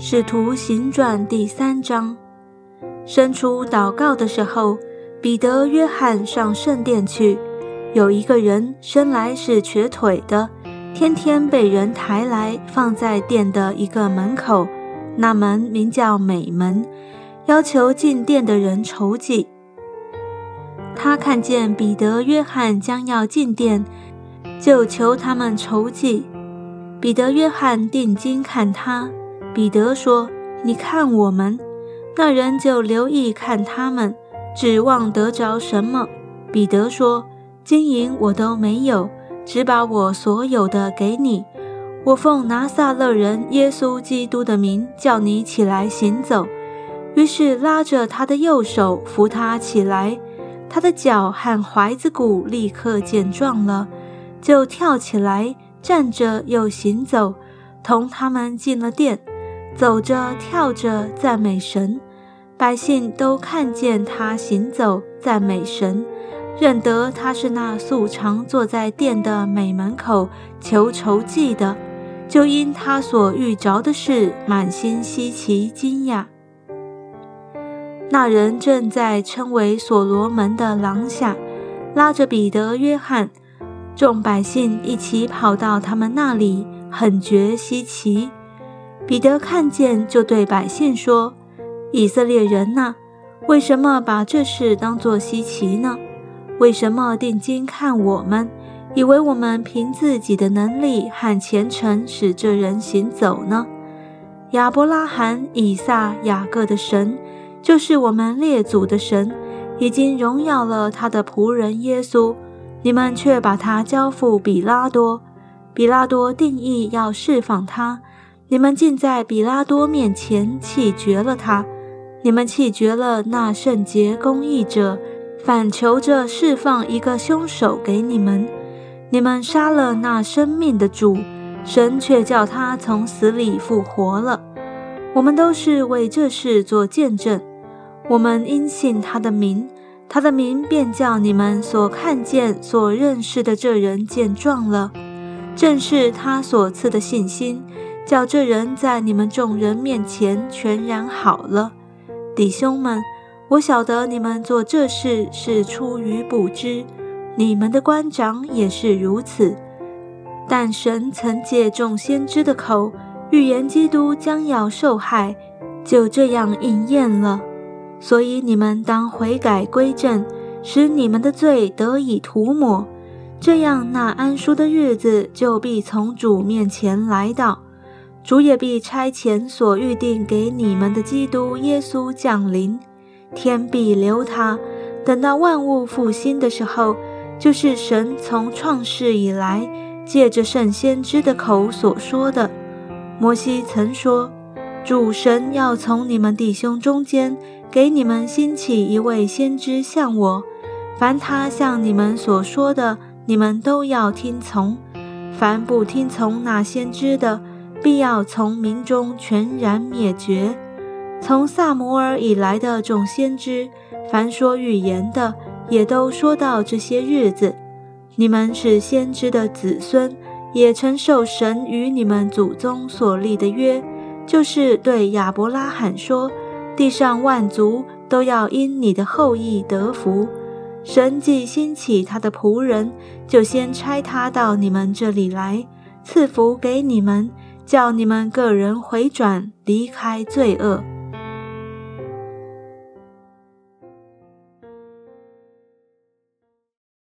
使徒行传第三章，生出祷告的时候，彼得、约翰上圣殿去。有一个人生来是瘸腿的，天天被人抬来放在殿的一个门口，那门名叫美门，要求进殿的人筹计。他看见彼得、约翰将要进殿，就求他们筹计。彼得、约翰定睛看他。彼得说：“你看我们。”那人就留意看他们，指望得着什么？彼得说：“金银我都没有，只把我所有的给你。我奉拿撒勒人耶稣基督的名叫你起来行走。”于是拉着他的右手扶他起来，他的脚和踝子骨立刻健壮了，就跳起来站着又行走，同他们进了殿。走着跳着赞美神，百姓都看见他行走赞美神，认得他是那素常坐在殿的美门口求筹计的，就因他所遇着的事满心稀奇惊讶。那人正在称为所罗门的廊下，拉着彼得、约翰，众百姓一起跑到他们那里，很觉稀奇。彼得看见，就对百姓说：“以色列人呐，为什么把这事当作稀奇呢？为什么定睛看我们，以为我们凭自己的能力和虔诚使这人行走呢？亚伯拉罕、以撒、雅各的神，就是我们列祖的神，已经荣耀了他的仆人耶稣。你们却把他交付比拉多，比拉多定义要释放他。”你们竟在比拉多面前弃绝了他，你们弃绝了那圣洁公义者，反求着释放一个凶手给你们。你们杀了那生命的主，神却叫他从死里复活了。我们都是为这事做见证。我们因信他的名，他的名便叫你们所看见、所认识的这人见状了，正是他所赐的信心。叫这人在你们众人面前全然好了，弟兄们，我晓得你们做这事是出于不知，你们的官长也是如此。但神曾借众先知的口预言基督将要受害，就这样应验了。所以你们当悔改归正，使你们的罪得以涂抹，这样那安舒的日子就必从主面前来到。主也必差遣所预定给你们的基督耶稣降临，天必留他，等到万物复兴的时候，就是神从创世以来借着圣先知的口所说的。摩西曾说：“主神要从你们弟兄中间给你们兴起一位先知像我，凡他向你们所说的，你们都要听从；凡不听从那先知的，”必要从民中全然灭绝。从萨摩尔以来的众先知，凡说预言的，也都说到这些日子。你们是先知的子孙，也承受神与你们祖宗所立的约，就是对亚伯拉罕说：地上万族都要因你的后裔得福。神既兴起他的仆人，就先差他到你们这里来，赐福给你们。叫你们个人回转，离开罪恶。